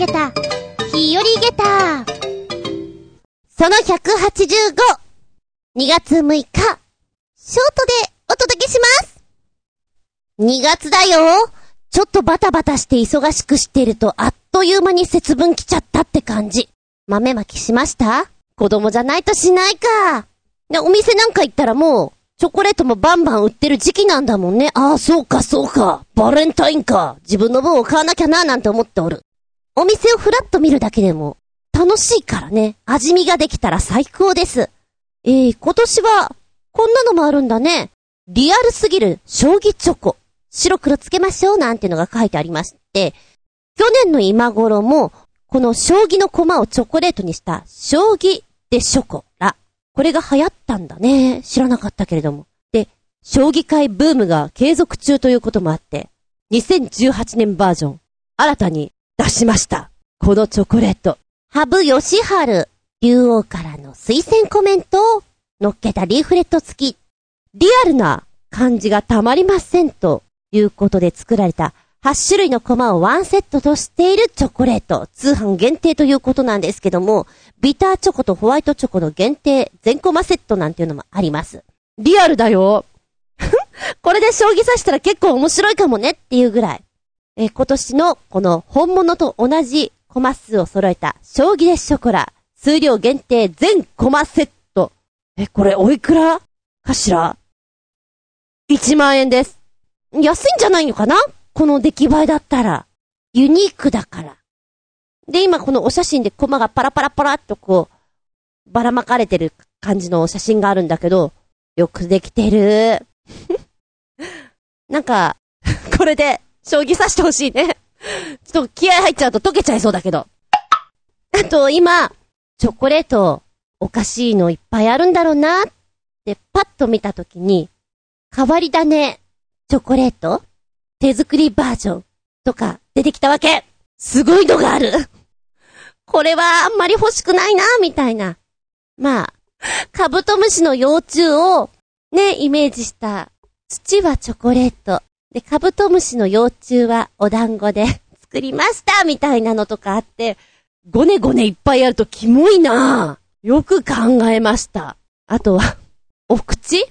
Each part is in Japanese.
げた、日和げた。その 185!2 月6日、ショートでお届けします2月だよちょっとバタバタして忙しくしてるとあっという間に節分来ちゃったって感じ。豆まきしました？子供じゃないとしないか。で、お店なんか行ったらもう、チョコレートもバンバン売ってる時期なんだもんね。ああ、そうか、そうか。バレンタインか。自分の分を買わなきゃな、なんて思っておる。お店をふらっと見るだけでも、楽しいからね。味見ができたら最高です。えー、今年は、こんなのもあるんだね。リアルすぎる将棋チョコ。白黒つけましょうなんてのが書いてありまして、去年の今頃も、この将棋の駒をチョコレートにした将棋でショコラ。これが流行ったんだね。知らなかったけれども。で、将棋界ブームが継続中ということもあって、2018年バージョン、新たに出しました。このチョコレート。羽生義春、竜王からの推薦コメントを乗っけたリーフレット付き。リアルな感じがたまりませんということで作られた8種類のコマをワンセットとしているチョコレート。通販限定ということなんですけども、ビターチョコとホワイトチョコの限定全コマセットなんていうのもあります。リアルだよ。これで将棋指したら結構面白いかもねっていうぐらい。え今年のこの本物と同じコマ数を揃えた将棋でショコラ。数量限定全コマセット。え、これおいくら？かしら ?1 万円です。安いんじゃないのかな？この出来栄えだったら、ユニークだから。で、今このお写真でコマがパラパラパラっとこう、ばらまかれてる感じの写真があるんだけど、よくできてる。なんか、これで、将棋指してほしいね。ちょっと気合入っちゃうと溶けちゃいそうだけど。あと、今、チョコレート、おかしいのいっぱいあるんだろうなって、パッと見たときに、変わり種、チョコレート手作りバージョンとか出てきたわけすごいのがあるこれはあんまり欲しくないな、みたいな。まあ、カブトムシの幼虫をね、イメージした。土はチョコレート。で、カブトムシの幼虫はお団子で 作りましたみたいなのとかあって、ごねごねいっぱいあるとキモいなぁよく考えました。あとは、お口？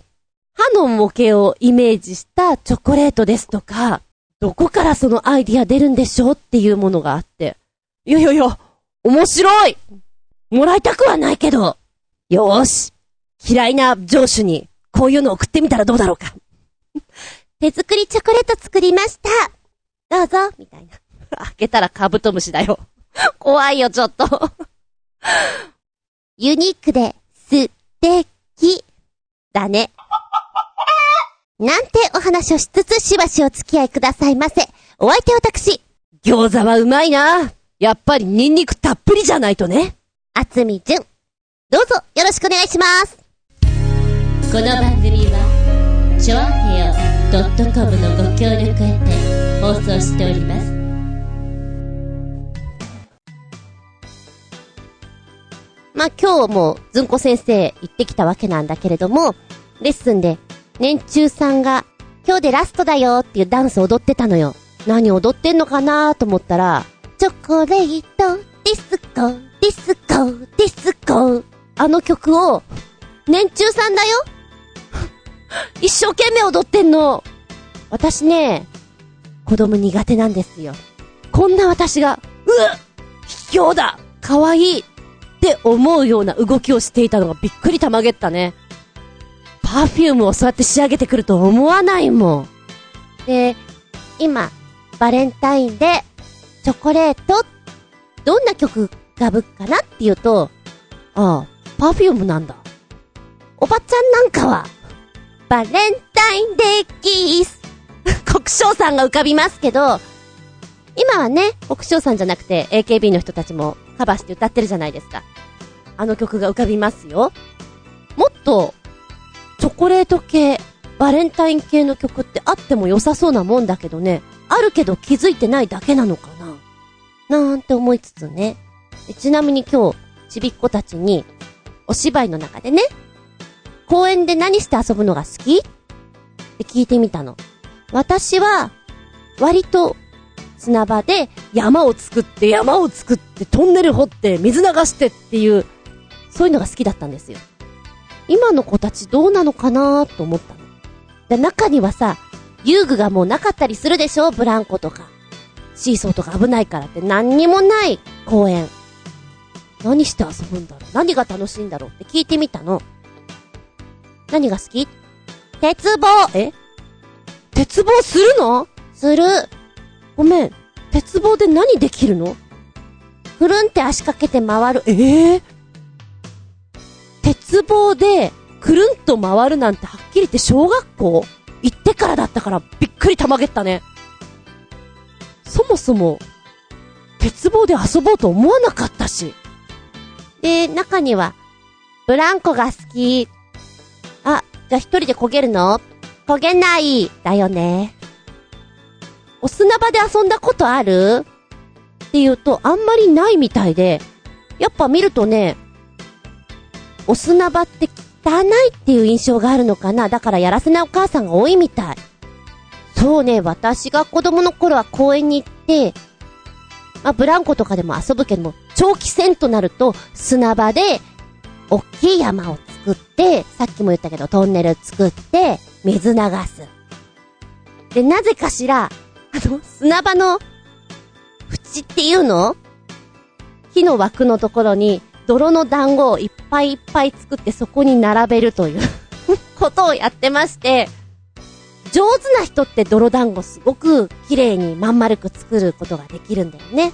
歯の模型をイメージしたチョコレートですとか、どこからそのアイディア出るんでしょうっていうものがあって。いやいやいや、面白いもらいたくはないけど。よーし。嫌いな上司に、こういうの送ってみたらどうだろうか。手作りチョコレート作りました。どうぞ、みたいな。開けたらカブトムシだよ。怖いよ、ちょっと。ユニークで、素敵。だね。なんてお話をしつつしばしお付き合いくださいませ。お相手私。餃子はうまいな。やっぱりニンニクたっぷりじゃないとね。あつみじゅん。どうぞよろしくお願いします。この番組は、ちょあへよ .com のご協力へて放送しております。まあ、今日もずんこ先生行ってきたわけなんだけれども、レッスンで年中さんが、今日でラストだよっていうダンス踊ってたのよ。何踊ってんのかなと思ったら、チョコレート、ディスコ、ディスコ、ディスコ。あの曲を、年中さんだよ 一生懸命踊ってんの。私ね、子供苦手なんですよ。こんな私が、うっ卑怯だ可愛いって思うような動きをしていたのがびっくりたまげったね。 Perfume をそうやって仕上げてくると思わないもん。で、今、バレンタインで、チョコレート、どんな曲がぶっかなっていうと、ああ、 Perfume なんだ。おばちゃんなんかは、バレンタインデーキッス。国章さんが浮かびますけど、今はね、国章さんじゃなくて AKB の人たちもカバーして歌ってるじゃないですか。あの曲が浮かびますよ。もっとチョコレート系、バレンタイン系の曲ってあっても良さそうなもんだけどね、あるけど気づいてないだけなのかななんて思いつつね。ちなみに今日、ちびっ子たちに、お芝居の中でね、公園で何して遊ぶのが好き？って聞いてみたの。私は、割と、砂場で山を作って山を作ってトンネル掘って水流してっていう、そういうのが好きだったんですよ。今の子たちどうなのかなと思ったの。で、中にはさ、遊具がもうなかったりするでしょ？ブランコとか。シーソーとか危ないからって何にもない公園。何して遊ぶんだろう？何が楽しいんだろう？って聞いてみたの。何が好き？鉄棒え？鉄棒するの？する。ごめん。鉄棒で何できるの？くるんって足かけて回る。ええー、鉄棒で、くるんと回るなんてはっきり言って小学校？行ってからだったからびっくりたまげったね。そもそも、鉄棒で遊ぼうと思わなかったし。で、中には、ブランコが好き。じゃあ一人で焦げるの？焦げない。だよね。お砂場で遊んだことある？って言うと、あんまりないみたいで、やっぱ見るとね、お砂場って汚いっていう印象があるのかな？だからやらせないお母さんが多いみたい。そうね、私が子供の頃は公園に行って、まあ、ブランコとかでも遊ぶけども、長期戦となると、砂場で、大きい山を作って、さっきも言ったけど、トンネル作って、水流す。で、なぜかしら、あの、砂場の、縁っていうの？木の枠のところに、泥の団子をいっぱいいっぱい作ってそこに並べるという ことをやってまして、上手な人って泥団子すごく綺麗にまん丸く作ることができるんだよね。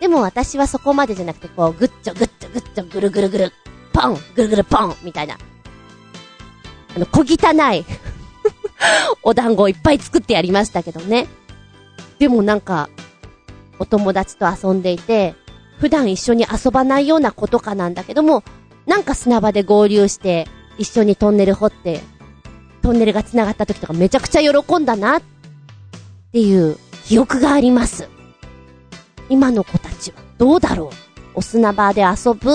でも私はそこまでじゃなくてこう、ぐっちょぐっちょぐっちょぐるぐるぐる、ポンぐるぐるポンみたいな。あの、小汚い お団子をいっぱい作ってやりましたけどね。でもなんか、お友達と遊んでいて、普段一緒に遊ばないような子とかなんだけども、なんか砂場で合流して、一緒にトンネル掘って、トンネルが繋がった時とかめちゃくちゃ喜んだな、っていう記憶があります。今の子たちはどうだろう？お砂場で遊ぶ？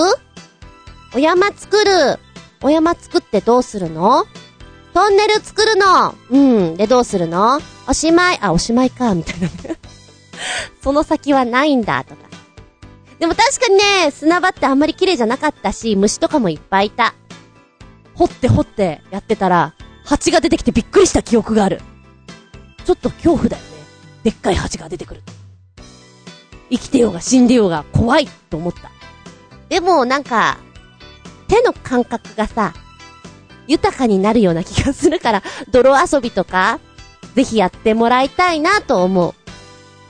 お山作る。お山作ってどうするの？トンネル作るのうん。でどうするの？おしまい。あ、おしまいか、みたいな その先はないんだ、とか。でも確かにね、砂場ってあんまり綺麗じゃなかったし、虫とかもいっぱいいた。掘って掘ってやってたら、蜂が出てきてびっくりした記憶がある。ちょっと恐怖だよね。でっかい蜂が出てくる。生きてようが死んでようが怖いと思った。でもなんか、手の感覚がさ、豊かになるような気がするから、泥遊びとか、ぜひやってもらいたいなと思う。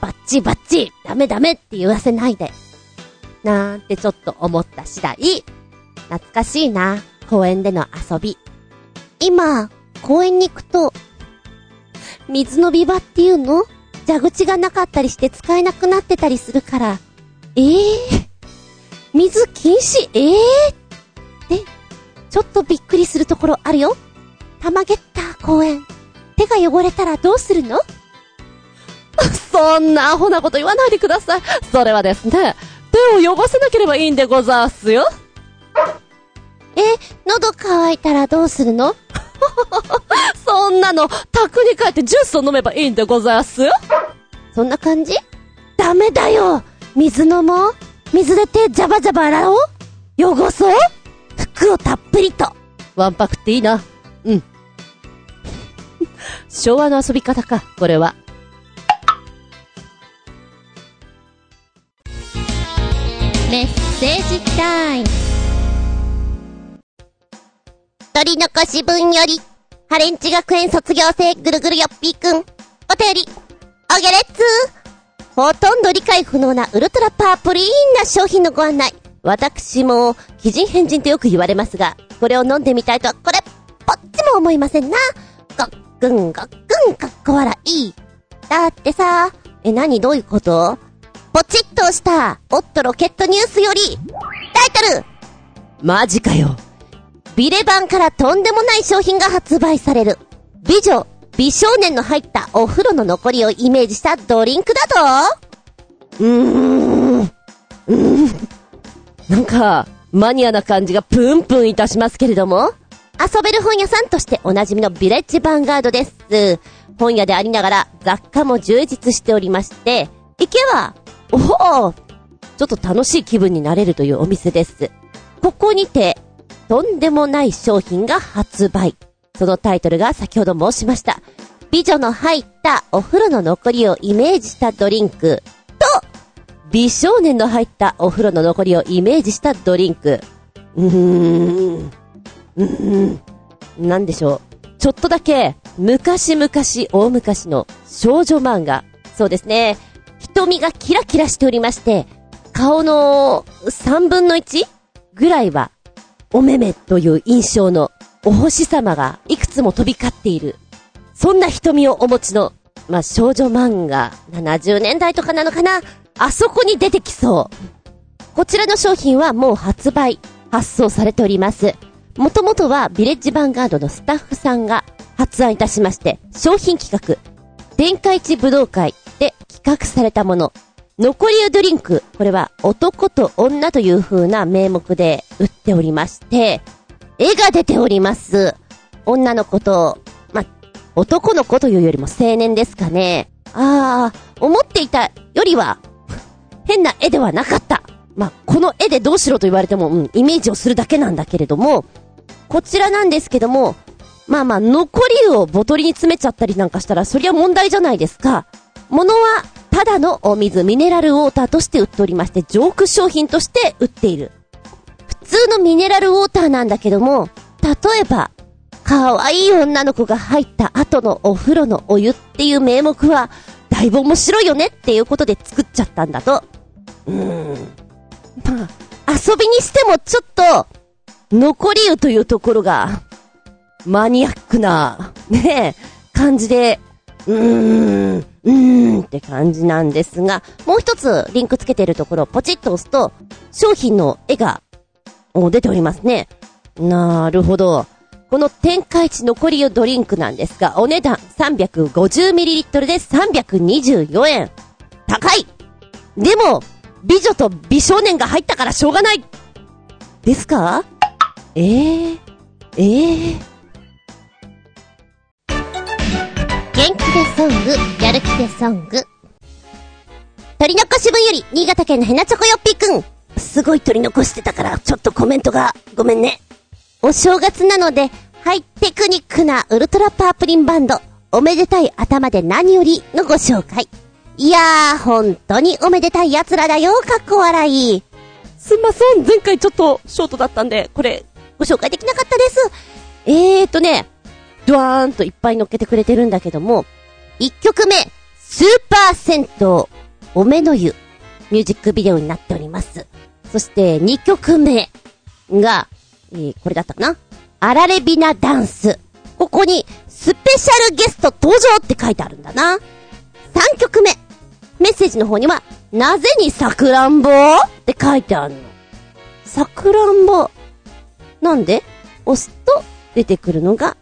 バッチバッチダメダメって言わせないで。なんてちょっと思った次第。懐かしいな、公園での遊び。今、公園に行くと、水のビバっていうの？蛇口がなかったりして使えなくなってたりするから、ええー、水禁止？ええー、で、ちょっとびっくりするところあるよ。たまげった公園。手が汚れたらどうするの？そんなアホなこと言わないでください。それはですね、手を汚さなければいいんでござーすよ。え、喉乾いたらどうするの？そんなの、宅に帰ってジュースを飲めばいいんでございますよ。そんな感じ？ダメだよ水飲もう水で手ジャバジャバ洗おう汚そう服をたっぷりと。ワンパクっていいな。うん。昭和の遊び方か、これは。メッセージタイム。取り残し分より、ハレンチ学園卒業生ぐるぐるよっぴーくん、お便り、おげれっつー。ほとんど理解不能なウルトラパープリーンな商品のご案内。私も、奇人変人とよく言われますが、これを飲んでみたいとは、これ、ぽっちも思いませんな。ごっくんごっくんかっこ笑い。だってさ、え、何どういうこと？ポチッと押した、オットロケットニュースより、タイトルマジかよ。ビレ版からとんでもない商品が発売される。美女、美少年の入ったお風呂の残りをイメージしたドリンクだと？うーん。うーん。なんか、マニアな感じがプンプンいたしますけれども。遊べる本屋さんとしておなじみのビレッジヴァンガードです。本屋でありながら雑貨も充実しておりまして、行けば、おおちょっと楽しい気分になれるというお店です。ここにて、とんでもない商品が発売。そのタイトルが先ほど申しました。美女の入ったお風呂の残りをイメージしたドリンクと、美少年の入ったお風呂の残りをイメージしたドリンク。うーん。うーん。なんでしょう。ちょっとだけ、昔々大昔の少女漫画。そうですね。瞳がキラキラしておりまして、顔の3分の 1? ぐらいは、お目目という印象のお星様がいくつも飛び交っている。そんな瞳をお持ちの、まあ、少女漫画、70年代とかなのかなあそこに出てきそう。こちらの商品はもう発売、発送されております。もともとはビレッジヴァンガードのスタッフさんが発案いたしまして、商品企画、天下一武道会で企画されたもの。残り湯ドリンク、これは男と女という風な名目で売っておりまして、絵が出ております。女の子と、ま、男の子というよりも青年ですかね。あー、思っていたよりは、変な絵ではなかった。まあ、この絵でどうしろと言われても、うん、イメージをするだけなんだけれども、こちらなんですけども、まあまあ、残り湯をボトルに詰めちゃったりなんかしたら、そりゃ問題じゃないですか。ものは、ただのお水、ミネラルウォーターとして売っておりまして、ジョーク商品として売っている。普通のミネラルウォーターなんだけども、例えば、可愛い女の子が入った後のお風呂のお湯っていう名目は、だいぶ面白いよねっていうことで作っちゃったんだと。うん。まあ、遊びにしてもちょっと、残り湯というところが、マニアックな、ねえ、感じで、うーん、うーんって感じなんですが、もう一つリンクつけてるところをポチッと押すと、商品の絵が、出ておりますね。なるほど。この天下一残り湯ドリンクなんですが、お値段 350ml で324円。高いでも、美女と美少年が入ったからしょうがないですか？ええー、ええー、元気でソング、やる気でソング。鳥のこし分より、新潟県のヘナチョコヨッピーくん。すごい取り残してたから、ちょっとコメントが、ごめんね。お正月なので、ハイテクニックなウルトラパープリンバンド、おめでたい頭で何よりのご紹介。いやー、本当におめでたい奴らだよ、かっこ笑い。すんません、前回ちょっとショートだったんで、これ、ご紹介できなかったです。えーとね、ドワーンといっぱい乗っけてくれてるんだけども、1曲目、スーパー銭湯、おめの湯、ミュージックビデオになっております。そして2曲目が、えー、これだったかな？あられびなダンス。ここに、スペシャルゲスト登場って書いてあるんだな。3曲目。メッセージの方には、なぜにさくらんぼ？って書いてあるの。さくらんぼ。なんで？押すと出てくるのが、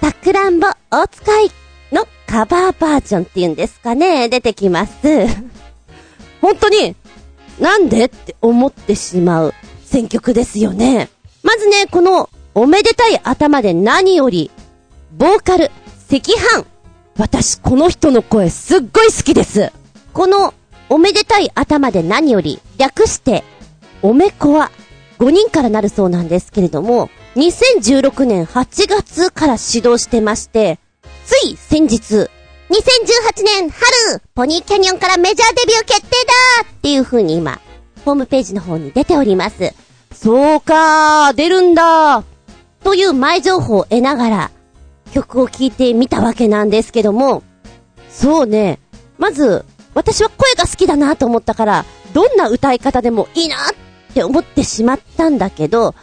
さくらんぼお使いのカバーバージョンって言うんですかね出てきます。本当に、なんでって思ってしまう選曲ですよね。まずね、この、おめでたい頭で何より、ボーカル、赤飯。私、この人の声すっごい好きです。この、おめでたい頭で何より、略して、おめこは、5人からなるそうなんですけれども、2016年8月から始動してまして、つい先日、2018年春、ポニーキャニオンからメジャーデビュー決定だっていう風に今、ホームページの方に出ております。そうかー、出るんだーという前情報を得ながら、曲を聴いてみたわけなんですけども、そうね。まず、私は声が好きだなと思ったから、どんな歌い方でもいいなって思ってしまったんだけど、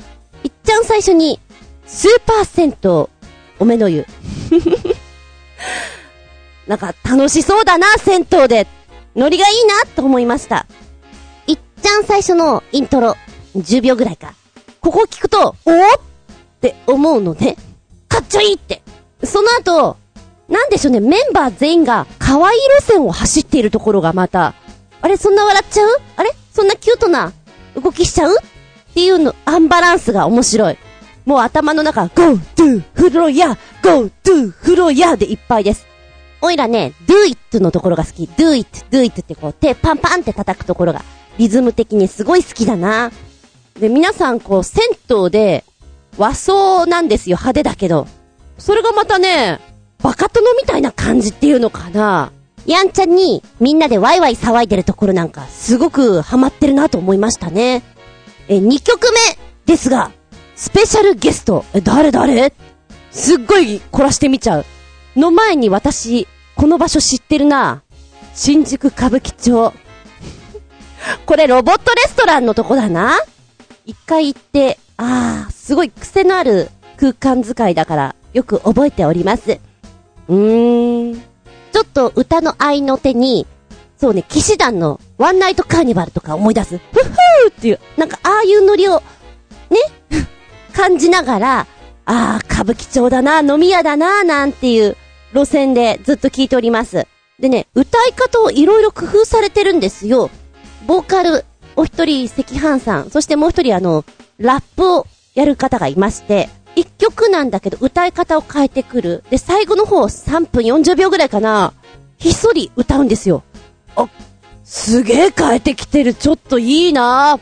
いっちゃん最初に、スーパー銭湯、おめの湯。なんか楽しそうだな、銭湯で。ノリがいいなと思いました。いっちゃん最初のイントロ、10秒ぐらいか。ここを聞くと、おおって思うのね。かっちょいいって。その後、なんでしょうね、メンバー全員が可愛い路線を走っているところがまた、あれそんな笑っちゃう？あれ？そんなキュートな動きしちゃう？っていうの、アンバランスが面白い。もう頭の中、go to 風呂屋 go to 風呂屋でいっぱいです。おいらね、do it のところが好き。do it, do it ってこう手パンパンって叩くところがリズム的にすごい好きだな。で、皆さんこう銭湯で和装なんですよ、派手だけど。それがまたね、バカ殿みたいな感じっていうのかな？やんちゃんにみんなでワイワイ騒いでるところなんかすごくハマってるなと思いましたね。え、2曲目ですが、スペシャルゲスト。え、誰？誰？すっごい凝らしてみちゃう。の前に私、この場所知ってるな。新宿歌舞伎町。これロボットレストランのとこだな。一回行って、あー、すごい癖のある空間使いだから、よく覚えております。うーん。ちょっと歌の合いの手に、そうね、騎士団のワンナイトカーニバルとか思い出す。ふっふーっていう、なんかああいうノリを、ね、感じながら、ああ、歌舞伎町だな、飲み屋だな、なんていう路線でずっと聞いております。でね、歌い方をいろいろ工夫されてるんですよ。ボーカル、お一人、赤飯さん、そしてもう一人あの、ラップをやる方がいまして、一曲なんだけど歌い方を変えてくる。で、最後の方3分40秒ぐらいかな、ひっそり歌うんですよ。あ、すげえ変えてきてる。ちょっといいな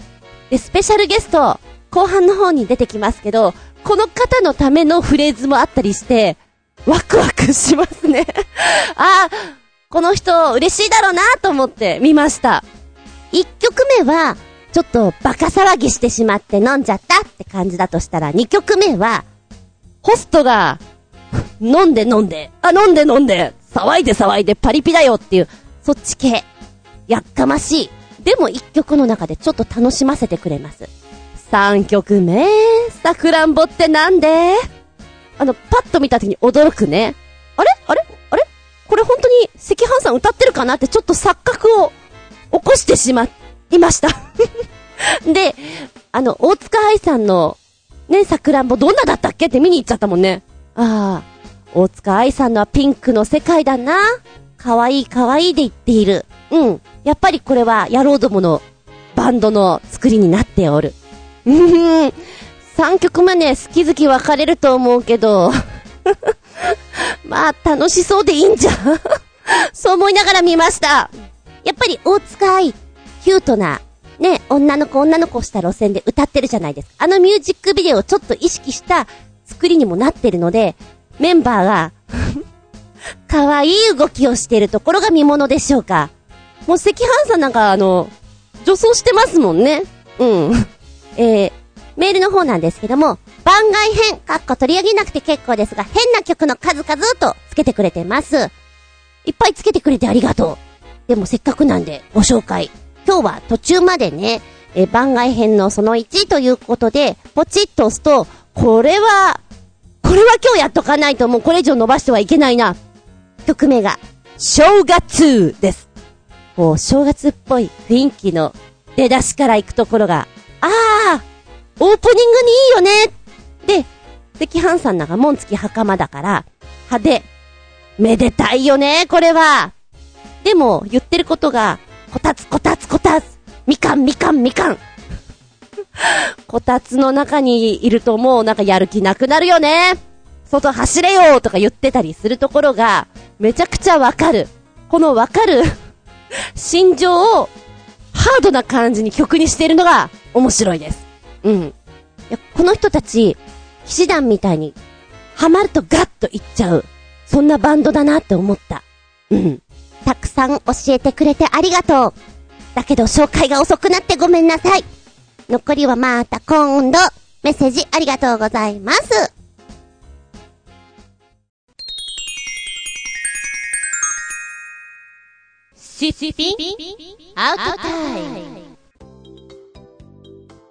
で、スペシャルゲスト、後半の方に出てきますけど、この方のためのフレーズもあったりして、ワクワクしますね。あこの人嬉しいだろうなと思って見ました。一曲目は、ちょっとバカ騒ぎしてしまって飲んじゃったって感じだとしたら、二曲目は、ホストが、飲んで飲んで、あ、飲んで飲んで、騒いで騒いでパリピだよっていう、そっち系。やっかましい。でも一曲の中でちょっと楽しませてくれます。三曲目、さくらんぼってなんで？あの、パッと見た時に驚くね。あれ？あれ？あれ？これ本当に赤飯さん歌ってるかなってちょっと錯覚を起こしてしまっていました。で、あの、大塚愛さんの、ね、さくらんぼどんなだったっけ？って見に行っちゃったもんね。ああ、大塚愛さんのはピンクの世界だな。かわいいかわいいで言っている。うん。やっぱりこれは野郎どものバンドの作りになっておる。うーん。3曲目ね、好き好き分かれると思うけど。まあ、楽しそうでいいんじゃん。そう思いながら見ました。やっぱり大塚愛、キュートな、ね、女の子女の子した路線で歌ってるじゃないですか。あのミュージックビデオをちょっと意識した作りにもなってるので、メンバーが、可愛い動きをしてるところが見物でしょうか。もう赤飯さんなんかあの、女装してますもんね。うん。えー、メールの方なんですけども、番外編、かっこ取り上げなくて結構ですが、変な曲の数々とつけてくれてます。いっぱいつけてくれてありがとう。でもせっかくなんでご紹介。今日は途中までね、え番外編のその1ということで、ポチッと押すと、これは、これは今日やっとかないともうこれ以上伸ばしてはいけないな。曲名が、正月です。こう、正月っぽい雰囲気の出だしから行くところが、あーオープニングにいいよねで、赤飯さんなんか門付き袴だから、派手。めでたいよね、これは。でも、言ってることが、こたつこたつこたつみかんみかんみかん こたつの中にいるともうなんかやる気なくなるよね。外走れよとか言ってたりするところが、めちゃくちゃわかる。このわかる 心情を、ハードな感じに曲にしているのが面白いです。うん。いやこの人たち、騎士団みたいに、ハマるとガッといっちゃう。そんなバンドだなって思った。うん。さん教えてくれてありがとう。だけど紹介が遅くなってごめんなさい。残りはまた今度。メッセージありがとうございます。シスピンアウトタイム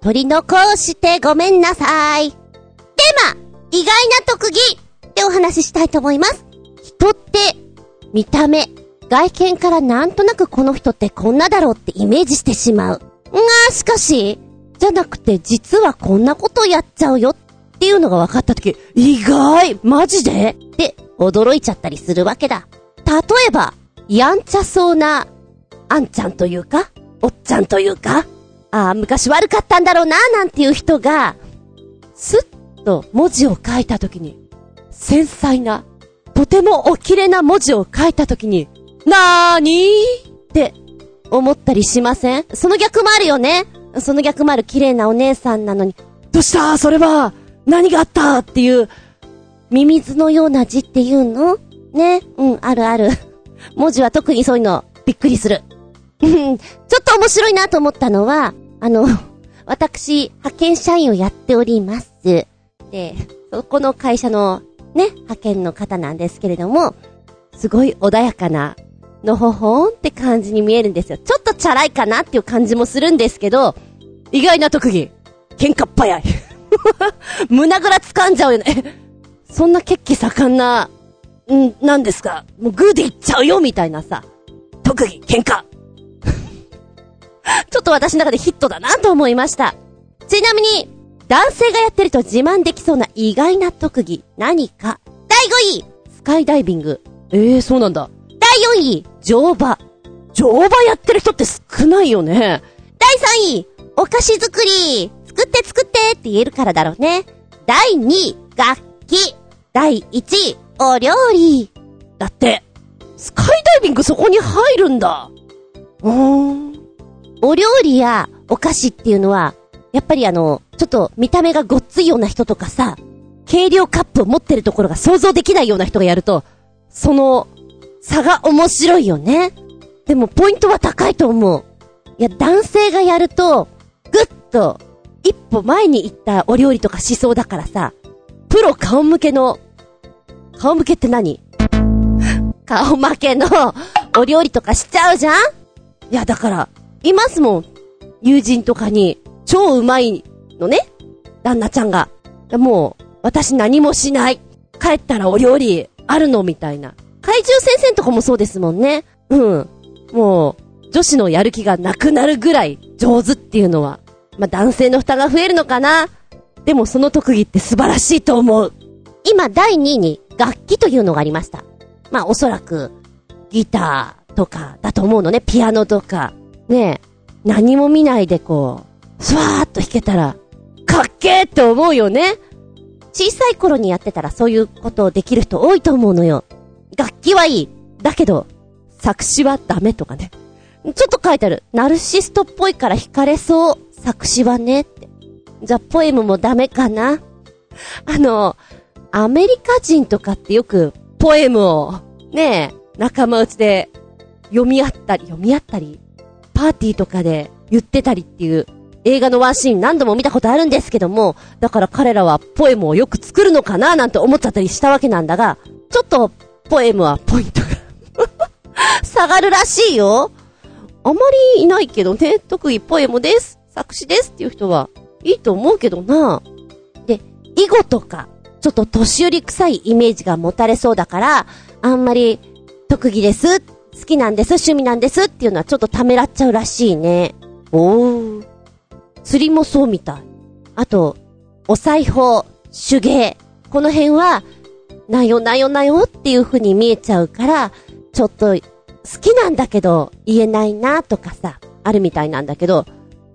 取り残してごめんなさい。テーマ、意外な特技でお話ししたいと思います。人って、見た目、外見からなんとなくこの人ってこんなだろうってイメージしてしまう。が、しかし、じゃなくて実はこんなことやっちゃうよっていうのが分かったとき、意外マジで？って驚いちゃったりするわけだ。例えば、やんちゃそうな、あんちゃんというか、おっちゃんというか、ああ、昔悪かったんだろうな、なんていう人が、スッと文字を書いたときに、繊細な、とてもお綺麗な文字を書いたときに、なーにーって思ったりしません？その逆もあるよね。その逆もある綺麗なお姉さんなのに、どうした？それは何があった？っていう、ミミズのような字っていうの？ね？うん、あるある。文字は特にそういうの、びっくりする。ちょっと面白いなと思ったのは、あの、私、派遣社員をやっております。で、そこの会社のね、派遣の方なんですけれども、すごい穏やかな、のほほんって感じに見えるんですよ。ちょっとチャラいかなっていう感じもするんですけど、意外な特技、喧嘩っ早い。胸ぐら掴んじゃうよね。そんな血気盛んな、ん、なんですか？もうグーでいっちゃうよみたいなさ。特技、喧嘩。ちょっと私の中でヒットだなと思いました。ちなみに、男性がやってると自慢できそうな意外な特技、何か？第5位スカイダイビング。ええー、そうなんだ。第4位乗馬。乗馬やってる人って少ないよね。第3位お菓子作り。作って作ってって言えるからだろうね。第2位楽器。第1位お料理。だって、スカイダイビングそこに入るんだ。うーん。お料理やお菓子っていうのは、やっぱりあの、ちょっと見た目がごっついような人とかさ、軽量カップを持ってるところが想像できないような人がやると、その、差が面白いよね。でもポイントは高いと思う。いや、男性がやると、ぐっと、一歩前に行ったお料理とかしそうだからさ、プロ顔向けの、顔向けって何？顔負けのお料理とかしちゃうじゃん？いや、だから、いますもん。友人とかに、超うまいのね？旦那ちゃんが。もう、私何もしない。帰ったらお料理あるの？みたいな。怪獣先生とかもそうですもんね。うん。もう、女子のやる気がなくなるぐらい上手っていうのは、まあ、男性の負担が増えるのかな。でもその特技って素晴らしいと思う。今第2位に楽器というのがありました。まあおそらく、ギターとかだと思うのね。ピアノとか。ねえ、何も見ないでこう、スワーっと弾けたら、かっけーって思うよね。小さい頃にやってたらそういうことをできる人多いと思うのよ。楽器はいい。だけど、作詞はダメとかね。ちょっと書いてある。ナルシストっぽいから惹かれそう。作詞はねって。じゃあ、ポエムもダメかなあの、アメリカ人とかってよく、ポエムを、ねえ、仲間内で読み合ったり、読み合ったり、パーティーとかで言ってたりっていう映画のワンシーン何度も見たことあるんですけども、だから彼らはポエムをよく作るのかななんて思っちゃったりしたわけなんだが、ちょっとポエムはポイントが 下がるらしいよ。あまりいないけどね、特技ポエムです。作詞ですっていう人はいいと思うけどな。で、囲碁とか、ちょっと年寄り臭いイメージが持たれそうだから、あんまり特技です、好きなんです、趣味なんですっていうのはちょっとためらっちゃうらしいね。おー。釣りもそうみたい。あと、お裁縫、手芸。この辺は、なよなよなよっていう風に見えちゃうから、ちょっと、好きなんだけど、言えないなとかさ、あるみたいなんだけど、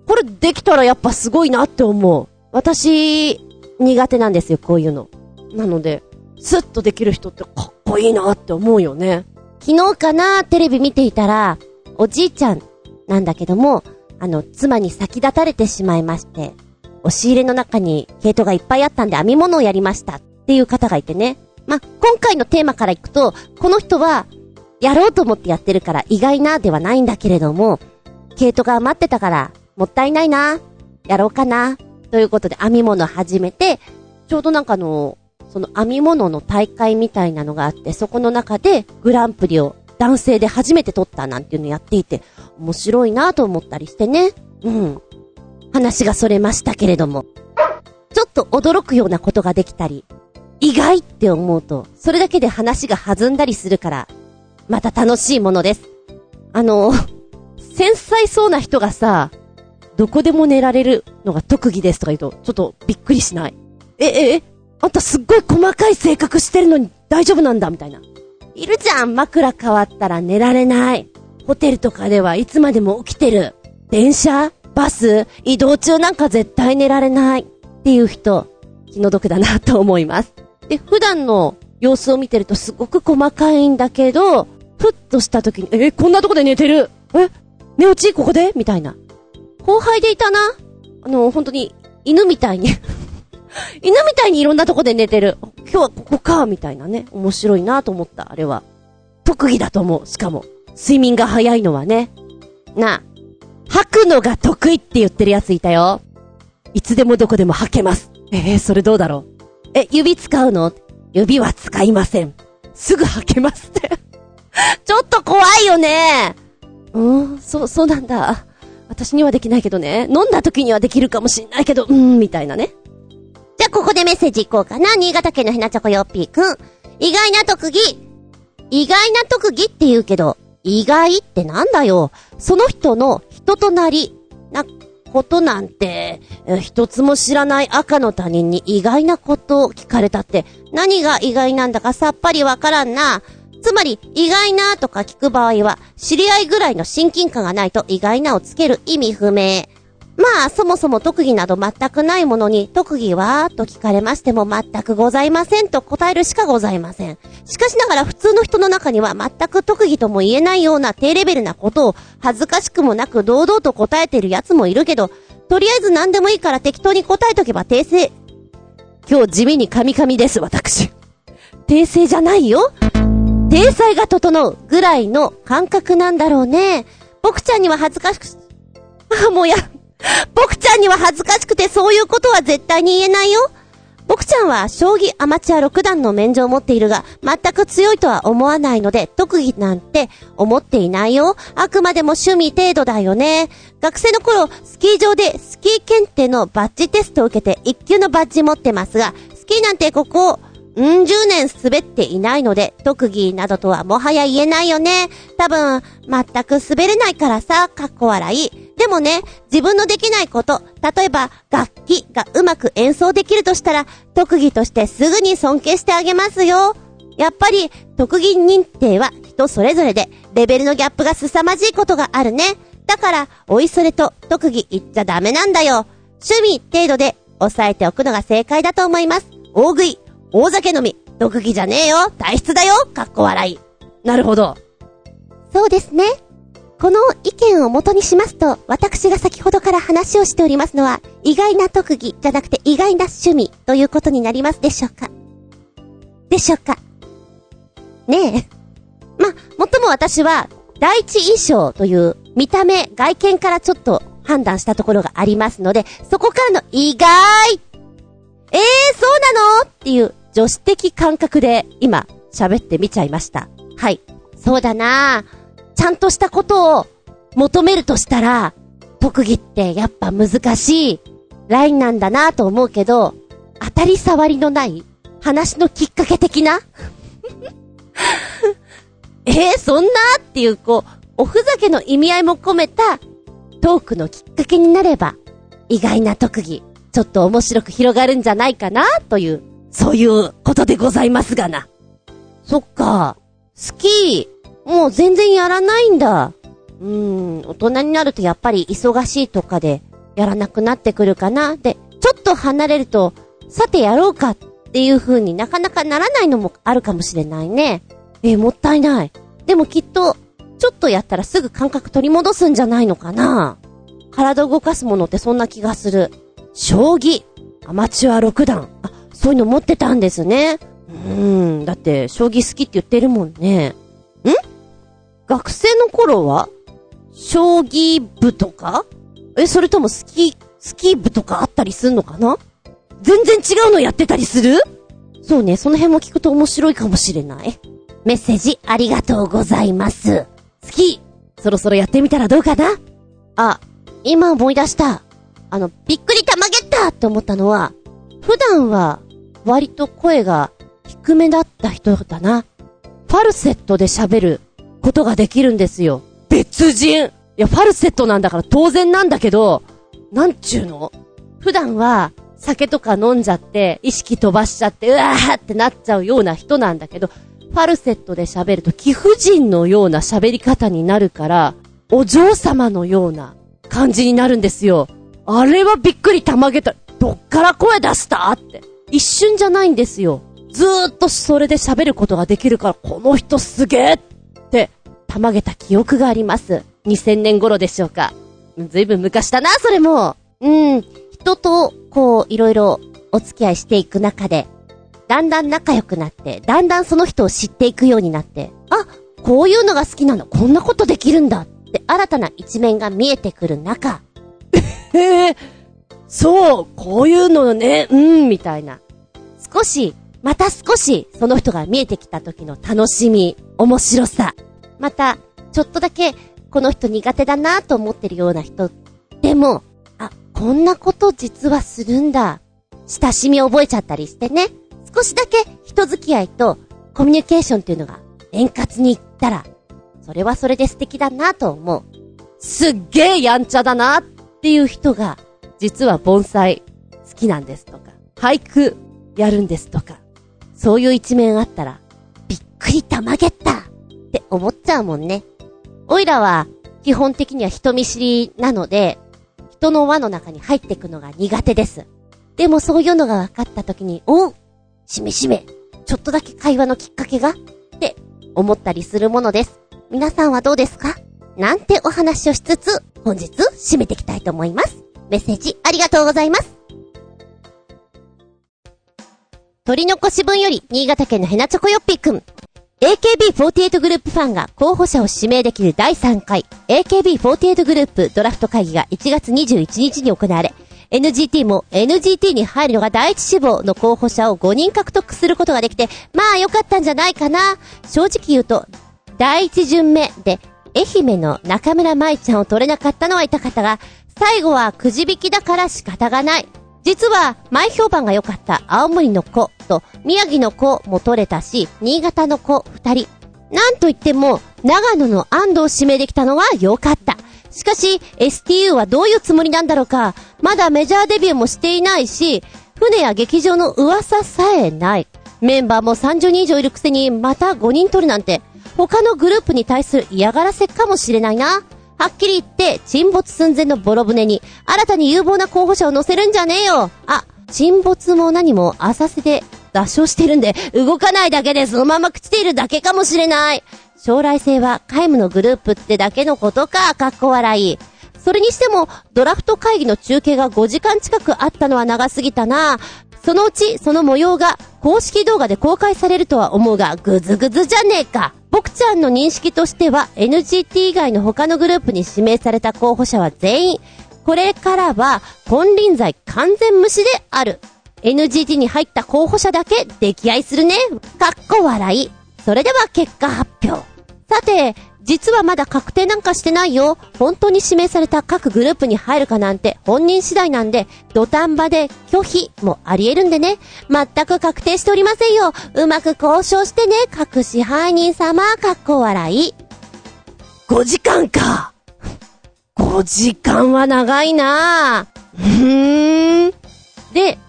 これできたらやっぱすごいなって思う。私、苦手なんですよ、こういうの。なので、スッとできる人ってかっこいいなって思うよね。昨日かな、テレビ見ていたら、おじいちゃんなんだけども、あの、妻に先立たれてしまいまして、押し入れの中に毛糸がいっぱいあったんで編み物をやりましたっていう方がいてね。ま今回のテーマからいくと、この人は、やろうと思ってやってるから意外なではないんだけれども、毛糸が余ってたから、もったいないな、やろうかな、ということで編み物始めて、ちょうどなんかの、その編み物の大会みたいなのがあって、そこの中でグランプリを男性で初めて取ったなんていうのやっていて、面白いなと思ったりしてね。うん。話がそれましたけれども。ちょっと驚くようなことができたり、意外って思うと、それだけで話が弾んだりするから、また楽しいものです。あの、繊細そうな人がさ、どこでも寝られるのが特技ですとか言うと、ちょっとびっくりしない。え、え、え、あんたすっごい細かい性格してるのに大丈夫なんだみたいな。いるじゃん、枕変わったら寝られない。ホテルとかではいつまでも起きてる。電車バス移動中なんか絶対寝られない。っていう人、気の毒だなと思います。で、普段の様子を見てるとすごく細かいんだけど、ふっとした時に、え、こんなとこで寝てるえ？寝落ち？ここで？みたいな。後輩でいたな。あの、本当に、犬みたいに 犬みたいにいろんなとこで寝てる。今日はここか、みたいなね。面白いなと思った、あれは。特技だと思う、しかも。睡眠が早いのはね。なあ、吐くのが得意って言ってるやついたよ。いつでもどこでも吐けます。えー、それどうだろう？え、指使うの？指は使いません。すぐ吐けますって。ちょっと怖いよね。うん、そう、そうなんだ。私にはできないけどね。飲んだ時にはできるかもしんないけど、うーん、みたいなね。じゃあここでメッセージいこうかな。新潟県のひなちょこよっぴーくん。意外な特技。意外な特技って言うけど、意外ってなんだよ。その人の人となり、ことなんて、一つも知らない赤の他人に意外なことを聞かれたって、何が意外なんだかさっぱりわからんな。つまり、意外なとか聞く場合は、知り合いぐらいの親近感がないと意外なをつける意味不明。まあ、そもそも特技など全くないものに、特技はと聞かれましても全くございませんと答えるしかございません。しかしながら普通の人の中には全く特技とも言えないような低レベルなことを恥ずかしくもなく堂々と答えてる奴もいるけど、とりあえず何でもいいから適当に答えとけば訂正。今日地味にカミカミです、私。訂正じゃないよ。体裁が整うぐらいの感覚なんだろうね。僕ちゃんには恥ずかしく、あ、もうや、僕ちゃんには恥ずかしくてそういうことは絶対に言えないよ。僕ちゃんは将棋アマチュア6段の免状を持っているが、全く強いとは思わないので、特技なんて思っていないよ。あくまでも趣味程度だよね。学生の頃、スキー場でスキー検定のバッジテストを受けて1級のバッジ持ってますが、スキーなんてここ、うん十年滑っていないので、特技などとはもはや言えないよね。多分、全く滑れないからさ、かっこ笑い。でもね、自分のできないこと、例えば楽器がうまく演奏できるとしたら、特技としてすぐに尊敬してあげますよ。やっぱり、特技認定は人それぞれで、レベルのギャップが凄まじいことがあるね。だから、おいそれと特技言っちゃダメなんだよ。趣味程度で抑えておくのが正解だと思います。大食い、大酒飲み、特技じゃねえよ、体質だよ、かっこ笑い。なるほど。そうですね。この意見を元にしますと、私が先ほどから話をしておりますのは、意外な特技じゃなくて意外な趣味ということになりますでしょうかでしょうかねえ。ま、もっとも私は、第一印象という見た目、外見からちょっと判断したところがありますので、そこからの意外えー、そうなの？っていう女子的感覚で今喋ってみちゃいました。はい。そうだなちゃんとしたことを求めるとしたら、特技ってやっぱ難しいラインなんだなと思うけど、当たり障りのない話のきっかけ的な？えー、そんなっていう、こう、おふざけの意味合いも込めたトークのきっかけになれば、意外な特技、ちょっと面白く広がるんじゃないかなという、そういうことでございますがな。そっか。スキー、もう全然やらないんだ。うーん、大人になるとやっぱり忙しいとかでやらなくなってくるかな。で、ちょっと離れると、さてやろうかっていう風になかなかならないのもあるかもしれないね。えーもったいない。でもきっと、ちょっとやったらすぐ感覚取り戻すんじゃないのかな。体動かすものってそんな気がする。将棋、アマチュア6段。あ、そういうの持ってたんですね。うーん、だって、将棋好きって言ってるもんね。ん？学生の頃は？将棋部とか？え、それともスキー、スキー部とかあったりすんのかな？全然違うのやってたりする？そうね、その辺も聞くと面白いかもしれない。メッセージありがとうございます。スキー、そろそろやってみたらどうかな？あ、今思い出した。あの、びっくりたまげったって思ったのは、普段は割と声が低めだった人だな。ファルセットで喋ることができるんですよ。別人いや、ファルセットなんだから当然なんだけど、なんちゅうの？普段は酒とか飲んじゃって、意識飛ばしちゃって、うわーってなっちゃうような人なんだけど、ファルセットで喋ると貴婦人のような喋り方になるから、お嬢様のような感じになるんですよ。あれはびっくりたまげた。どっから声出した？って。一瞬じゃないんですよ。ずーっとそれで喋ることができるから、この人すげえって、たまげた記憶があります。2000年頃でしょうか。ずいぶん昔だな、それも。うん。人と、こう、いろいろお付き合いしていく中で、だんだん仲良くなって、だんだんその人を知っていくようになって、あ、こういうのが好きなの、こんなことできるんだって、新たな一面が見えてくる中、へえ、そう、こういうのね、うん、みたいな。少し、また少し、その人が見えてきた時の楽しみ、面白さ。また、ちょっとだけ、この人苦手だなと思ってるような人。でも、あ、こんなこと実はするんだ。親しみ覚えちゃったりしてね。少しだけ人付き合いとコミュニケーションっていうのが円滑にいったら、それはそれで素敵だなと思う。すっげえやんちゃだなっていう人が、実は盆栽好きなんですとか、俳句やるんですとか、そういう一面あったら、びっくりたまげったって思っちゃうもんね。おいらは、基本的には人見知りなので、人の輪の中に入っていくのが苦手です。でもそういうのが分かった時に、おうしめしめ、ちょっとだけ会話のきっかけがって思ったりするものです。皆さんはどうですか？なんてお話をしつつ、本日締めていきたいと思います。メッセージありがとうございます。取り残し分より、新潟県のヘナチョコヨッピーくん。AKB48 グループファンが候補者を指名できる第3回 AKB48 グループドラフト会議が1月21日に行われ、NGT も NGT に入るのが第一志望の候補者を5人獲得することができて、まあ良かったんじゃないかな。正直言うと、第一巡目で愛媛の中村舞ちゃんを取れなかったのは痛かったが、最後はくじ引きだから仕方がない。実は、前評判が良かった青森の子と宮城の子も取れたし、新潟の子二人。なんといっても、長野の安藤を指名できたのは良かった。しかし、STU はどういうつもりなんだろうか。まだメジャーデビューもしていないし、船や劇場の噂さえない。メンバーも30人以上いるくせに、また5人取るなんて、他のグループに対する嫌がらせかもしれないな。はっきり言って、沈没寸前のボロ船に、新たに有望な候補者を乗せるんじゃねえよあ、沈没も何も浅瀬で脱傷してるんで、動かないだけでそのまま朽ちているだけかもしれない。将来性は皆無のグループってだけのことか、かっこ笑い。それにしても、ドラフト会議の中継が5時間近くあったのは長すぎたな。そのうち、その模様が公式動画で公開されるとは思うが、ぐずぐずじゃねえか。僕ちゃんの認識としては、NGT 以外の他のグループに指名された候補者は全員、これからは、金輪際完全無視である。NGT に入った候補者だけ溺愛するね。かっこ笑い。それでは結果発表。さて、実はまだ確定なんかしてないよ。本当に指名された各グループに入るかなんて本人次第なんで、土壇場で拒否もあり得るんでね。全く確定しておりませんよ。うまく交渉してね、各支配人様、かっこ笑い。5時間か。5時間は長いなぁ。うーん。で、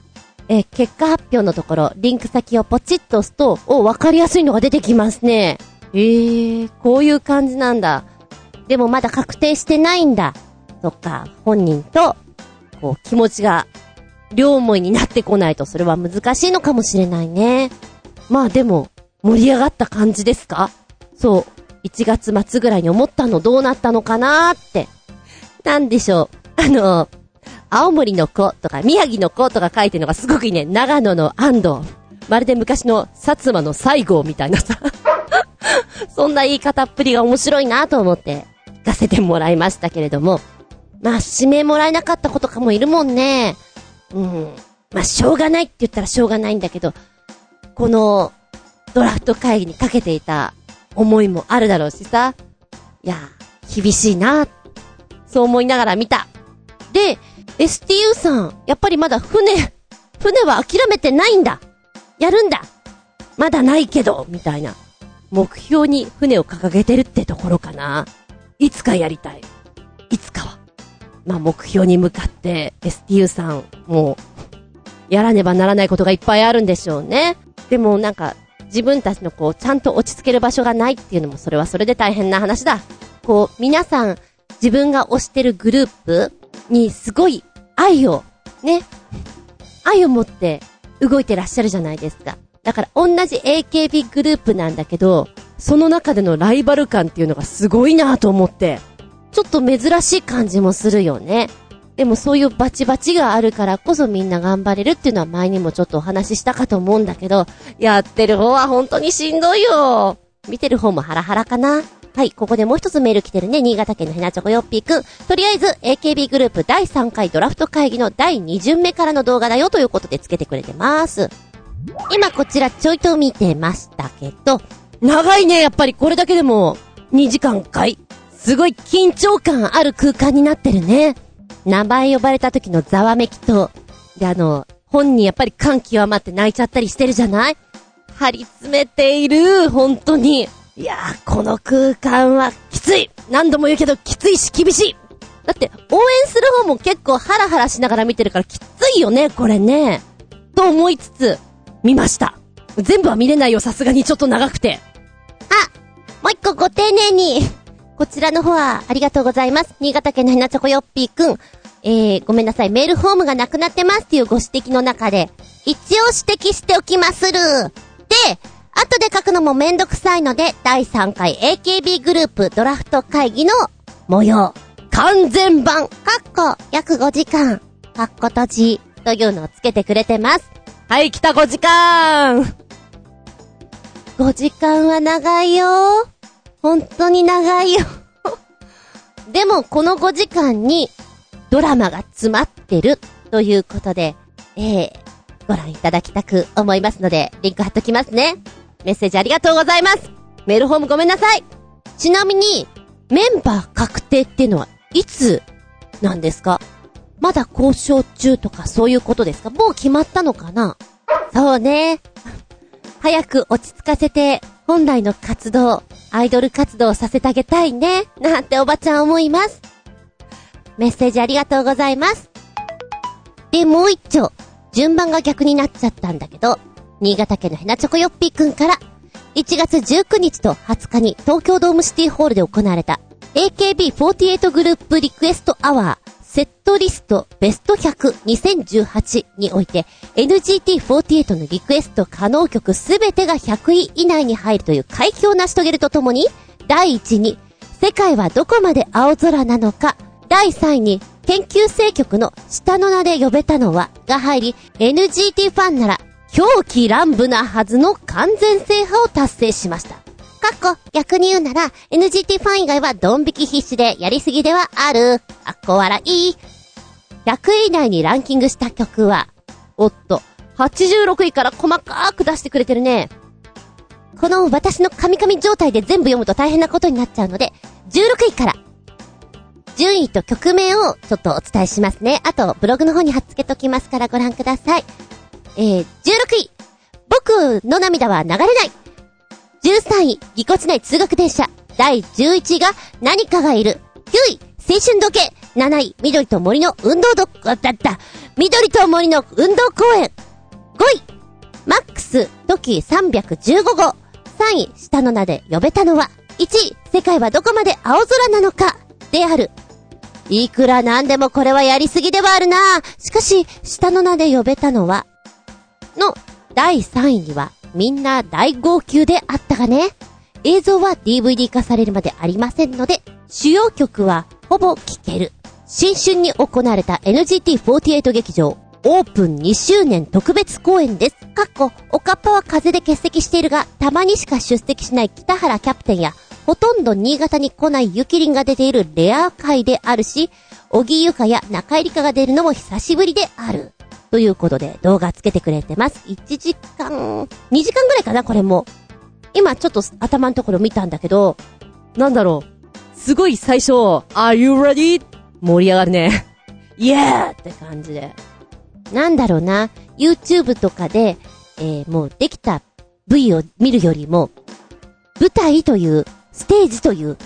え結果発表のところ、リンク先をポチッと押すと、お、わかりやすいのが出てきますね。えー、こういう感じなんだ。でもまだ確定してないんだ。そっか、本人と、こう、気持ちが、両思いになってこないと、それは難しいのかもしれないね。まあでも、盛り上がった感じですか？そう、1月末ぐらいに思ったのどうなったのかなーって。なんでしょう。あの、青森の子とか宮城の子とか書いてるのがすごくいいね。長野の安藤。まるで昔の薩摩の西郷みたいなさ。そんな言い方っぷりが面白いなと思って聞かせてもらいましたけれども。まあ、指名もらえなかった子とかもいるもんね。うん。まあ、しょうがないって言ったらしょうがないんだけど、この、ドラフト会議にかけていた思いもあるだろうしさ。いや、厳しいな。そう思いながら見た。で、STU さん、やっぱりまだ船、船は諦めてないんだ。やるんだ。まだないけど、みたいな。目標に船を掲げてるってところかな。いつかやりたい。いつかは。まあ、目標に向かって STU さん、もう、やらねばならないことがいっぱいあるんでしょうね。でもなんか、自分たちのこう、ちゃんと落ち着ける場所がないっていうのも、それはそれで大変な話だ。こう、皆さん、自分が推してるグループにすごい愛を、ね、愛を持って動いてらっしゃるじゃないですか。だから同じ AKB グループなんだけど、その中でのライバル感っていうのがすごいなと思って、ちょっと珍しい感じもするよね。でもそういうバチバチがあるからこそみんな頑張れるっていうのは前にもちょっとお話ししたかと思うんだけど、やってる方は本当にしんどいよ。見てる方もハラハラかな。はい、ここでもう一つメール来てるね。新潟県のヘナチョコヨッピーくん。とりあえず、AKB グループ第3回ドラフト会議の第2巡目からの動画だよということでつけてくれてます。今こちらちょいと見てましたけど、長いね、やっぱりこれだけでも2時間かい。すごい緊張感ある空間になってるね。名前呼ばれた時のざわめきと、であの、本人やっぱり感極まって泣いちゃったりしてるじゃない？張り詰めている、本当に。いやー、この空間はきつい何度も言うけどきついし厳しいだって、応援する方も結構ハラハラしながら見てるからきついよね、これね。と思いつつ、見ました。全部は見れないよ、さすがにちょっと長くて。あもう一個ご丁寧に。こちらの方は、ありがとうございます。新潟県のひなチョコヨッピーくん。えー、ごめんなさい。メールフォームがなくなってますっていうご指摘の中で、一応指摘しておきまする。で、後で書くのもめんどくさいので、第3回 AKB グループドラフト会議の模様。完全版、かっこ約5時間、かっこ閉じ、というのをつけてくれてます。はい、来た5時間5時間は長いよ。本当に長いよ。でも、この5時間に、ドラマが詰まってる、ということで、えー、ご覧いただきたく思いますので、リンク貼っときますね。メッセージありがとうございます。メールフォームごめんなさい。ちなみに、メンバー確定っていうのは、いつ、なんですか？まだ交渉中とかそういうことですか？もう決まったのかな？そうね。早く落ち着かせて、本来の活動、アイドル活動させてあげたいね、なんておばちゃん思います。メッセージありがとうございます。で、もう一丁、順番が逆になっちゃったんだけど、新潟県のヘナチョコヨッピーくんから、1月19日と20日に東京ドームシティホールで行われた AKB48 グループリクエストアワーセットリストベスト100 2018において NGT48 のリクエスト可能曲すべてが100位以内に入るという快挙を成し遂げるとともに第1に世界はどこまで青空なのか第3位に研究生曲の下の名で呼べたのはが入り NGT ファンなら狂気乱舞なはずの完全制覇を達成しました。かっこ、逆に言うなら、NGT ファン以外はドン引き必至でやりすぎではある。かっこ笑い。100位以内にランキングした曲は、おっと、86位から細かく出してくれてるね。この私の神々状態で全部読むと大変なことになっちゃうので、16位から、順位と曲名をちょっとお伝えしますね。あと、ブログの方に貼っ付けときますからご覧ください。えー、16位。僕の涙は流れない。13位、ぎこちない通学電車。第11位が、何かがいる。9位、青春時計。7位、緑と森の運動ど、だった。緑と森の運動公園。5位、マックス、トキ315号。3位、下の名で呼べたのは。1位、世界はどこまで青空なのか。である。いくらなんでもこれはやりすぎではあるなしかし、下の名で呼べたのは、の第3位にはみんな大号泣であったがね。映像は DVD 化されるまでありませんので、主要曲はほぼ聴ける。新春に行われた NGT48 劇場オープン2周年特別公演です。かっこ、おかっぱは風で欠席しているが、たまにしか出席しない北原キャプテンや、ほとんど新潟に来ないゆきりんが出ているレア回であるし、小木ゆかや中井りかが出るのも久しぶりである。ということで動画つけてくれてます。1時間、2時間ぐらいかな、これも。今ちょっと頭のところ見たんだけど、なんだろう。すごい最初、Are you ready? 盛り上がるね。イエーって感じで。なんだろうな、YouTube とかで、えー、もうできた V を見るよりも、舞台という、ステージという、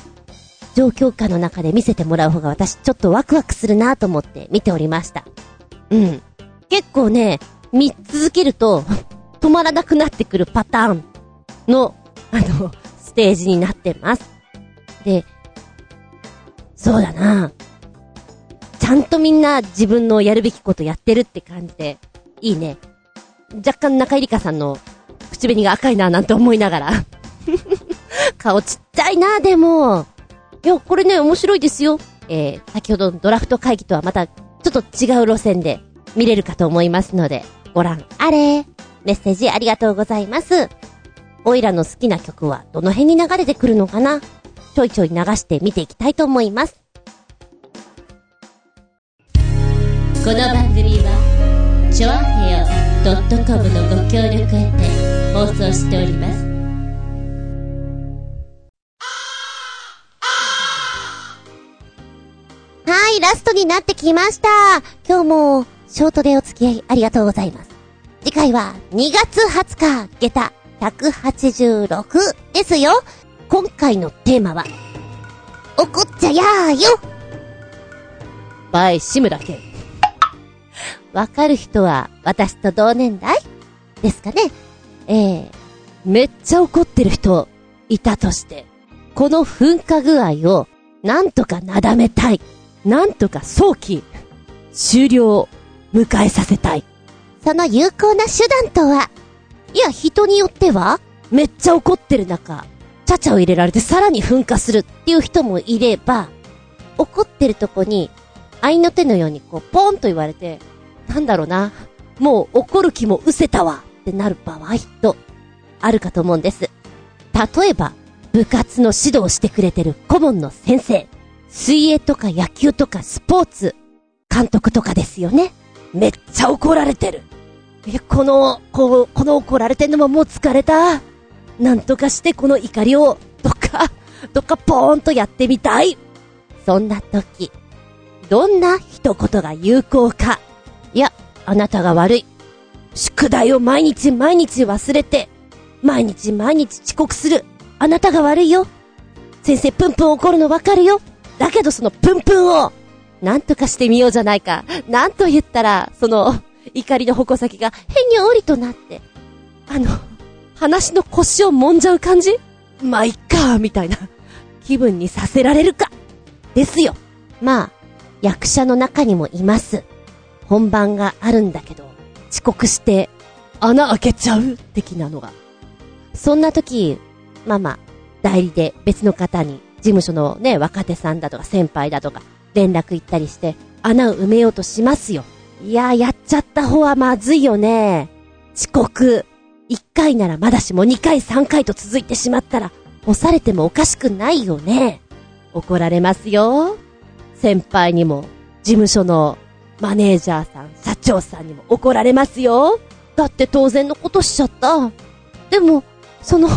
状況下の中で見せてもらう方が私ちょっとワクワクするなと思って見ておりました。うん。結構ね、見続けると、止まらなくなってくるパターンの、あの、ステージになってます。で、そうだなちゃんとみんな自分のやるべきことやってるって感じで、いいね。若干中井りかさんの口紅が赤いななんて思いながら。顔ちっちゃいな、でも。いや、これね、面白いですよ。えー、先ほどのドラフト会議とはまた、ちょっと違う路線で見れるかと思いますので、ご覧あれ。メッセージありがとうございます。おいらの好きな曲はどの辺に流れてくるのかな？ちょいちょい流して見ていきたいと思います。この番組は、ちょあへよ .com のご協力へて放送しております。はい、ラストになってきました。今日も、ショートでお付き合いありがとうございます。次回は、2月20日、下駄186ですよ。今回のテーマは、怒っちゃやーよバイ、志村けん。わかる人は私と同年代？ですかね。ええー、めっちゃ怒ってる人いたとして、この噴火具合をなんとかなだめたい。なんとか早期終了を迎えさせたい。その有効な手段とは？いや、人によってはめっちゃ怒ってる中、ちゃちゃを入れられてさらに噴火するっていう人もいれば、怒ってるとこに、愛の手のようにこう、ポンと言われて、なんだろうな。もう怒る気も失せたわってなる場合と、あるかと思うんです。例えば、部活の指導してくれてる顧問の先生。水泳とか野球とかスポーツ、監督とかですよね。めっちゃ怒られてる。え、この、ここの怒られてんのももう疲れた？なんとかしてこの怒りを、どっか、どっかポーンとやってみたい。そんな時、どんな一言が有効か。いや、あなたが悪い。宿題を毎日毎日忘れて、毎日毎日遅刻する。あなたが悪いよ。先生プンプン怒るのわかるよ。だけどそのプンプンを、なんとかしてみようじゃないか。なんと言ったら、その、怒りの矛先が変に折りとなって、あの、話の腰を揉んじゃう感じ？まあ、いっか、みたいな気分にさせられるか？ですよ。まあ、役者の中にもいます。本番があるんだけど、遅刻して穴開けちゃう？的なのが。そんな時、まあまあ、代理で別の方に、事務所のね、若手さんだとか先輩だとか、連絡行ったりして、穴を埋めようとしますよ。いやー、やっちゃった方はまずいよね。遅刻。一回ならまだしも二回三回と続いてしまったら、干されてもおかしくないよね。怒られますよ。先輩にも、事務所のマネージャーさん、社長さんにも怒られますよ。だって当然のことしちゃった。でも、その、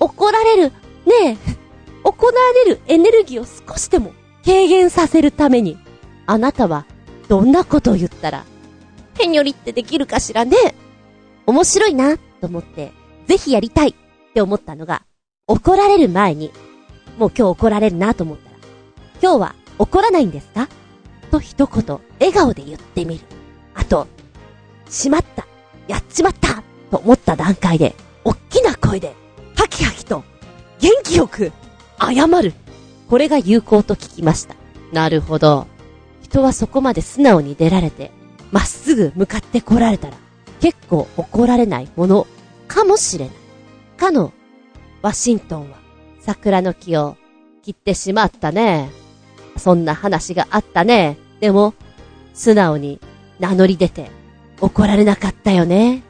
怒られる、ねえ、怒られるエネルギーを少しでも軽減させるために、あなたはどんなことを言ったら、へにょりってできるかしらね面白いな、と思って、ぜひやりたいって思ったのが、怒られる前に、もう今日怒られるなと思ったら、今日は怒らないんですか？と一言、笑顔で言ってみる。あと、しまった、やっちまったと思った段階で、おっきな声で、ハキハキと、元気よく、謝る。これが有効と聞きました。なるほど。人はそこまで素直に出られて、まっすぐ向かって来られたら、結構怒られないものかもしれない。かの、ワシントンは桜の木を切ってしまったね。そんな話があったね。でも、素直に名乗り出て怒られなかったよね。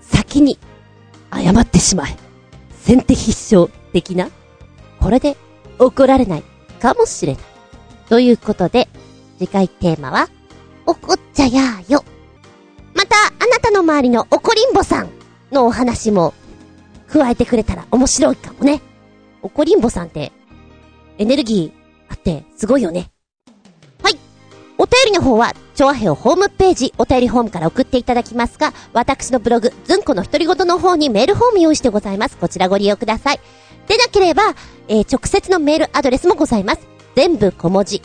先に謝ってしまえ。先手必勝的な。これで怒られないかもしれない。ということで、次回テーマは、怒っちゃやーよ。また、あなたの周りの怒りんぼさんのお話も加えてくれたら面白いかもね。怒りんぼさんって、エネルギーあってすごいよね。はいお便りの方は、チョアヘオホームページ、お便りフォームから送っていただきますが、私のブログ、ズンコの独り言の方にメールフォーム用意してございます。こちらご利用ください。でなければ、えー、直接のメールアドレスもございます。全部小文字。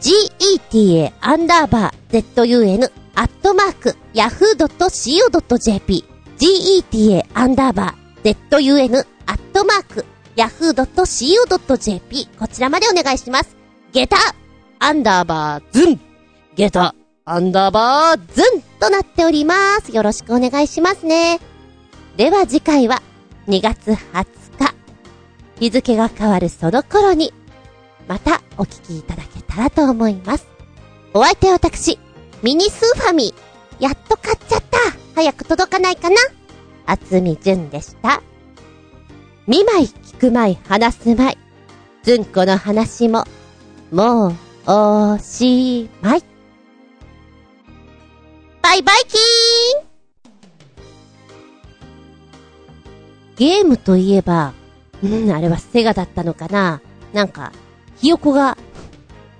geta アンダーバー zun アットマーク yahoo.co.jp geta アンダーバー zun アットマーク yahoo.co.jp こちらまでお願いします。ゲタアンダーバーズンゲタアンダーバーズンとなっております。よろしくお願いしますね。では次回は2月20日。付が変わるその頃に、またお聞きいただけたらと思います。お相手は私、ミニスーファミ。やっと買っちゃった。早く届かないかなあつみじゅんでした。見舞い、聞く舞い、話す舞い。ずんこの話も、もう、おしまい。バイバイキーンゲームといえば、うん、あれはセガだったのかな。なんか、ひよこが、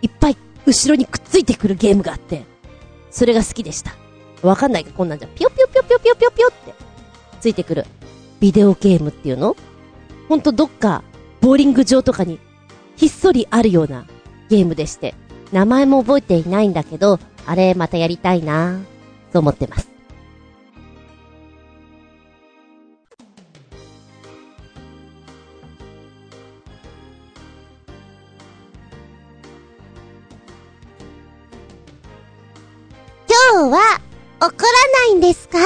いっぱい後ろにくっついてくるゲームがあって、それが好きでした。わかんないけど、こんなんじゃ、ぴよぴよぴよぴよぴよぴよぴよって、ついてくる、ビデオゲームっていうの？ほんとどっか、ボーリング場とかに、ひっそりあるようなゲームでして、名前も覚えていないんだけど、あれまたやりたいなと思ってます。は怒らないんですか？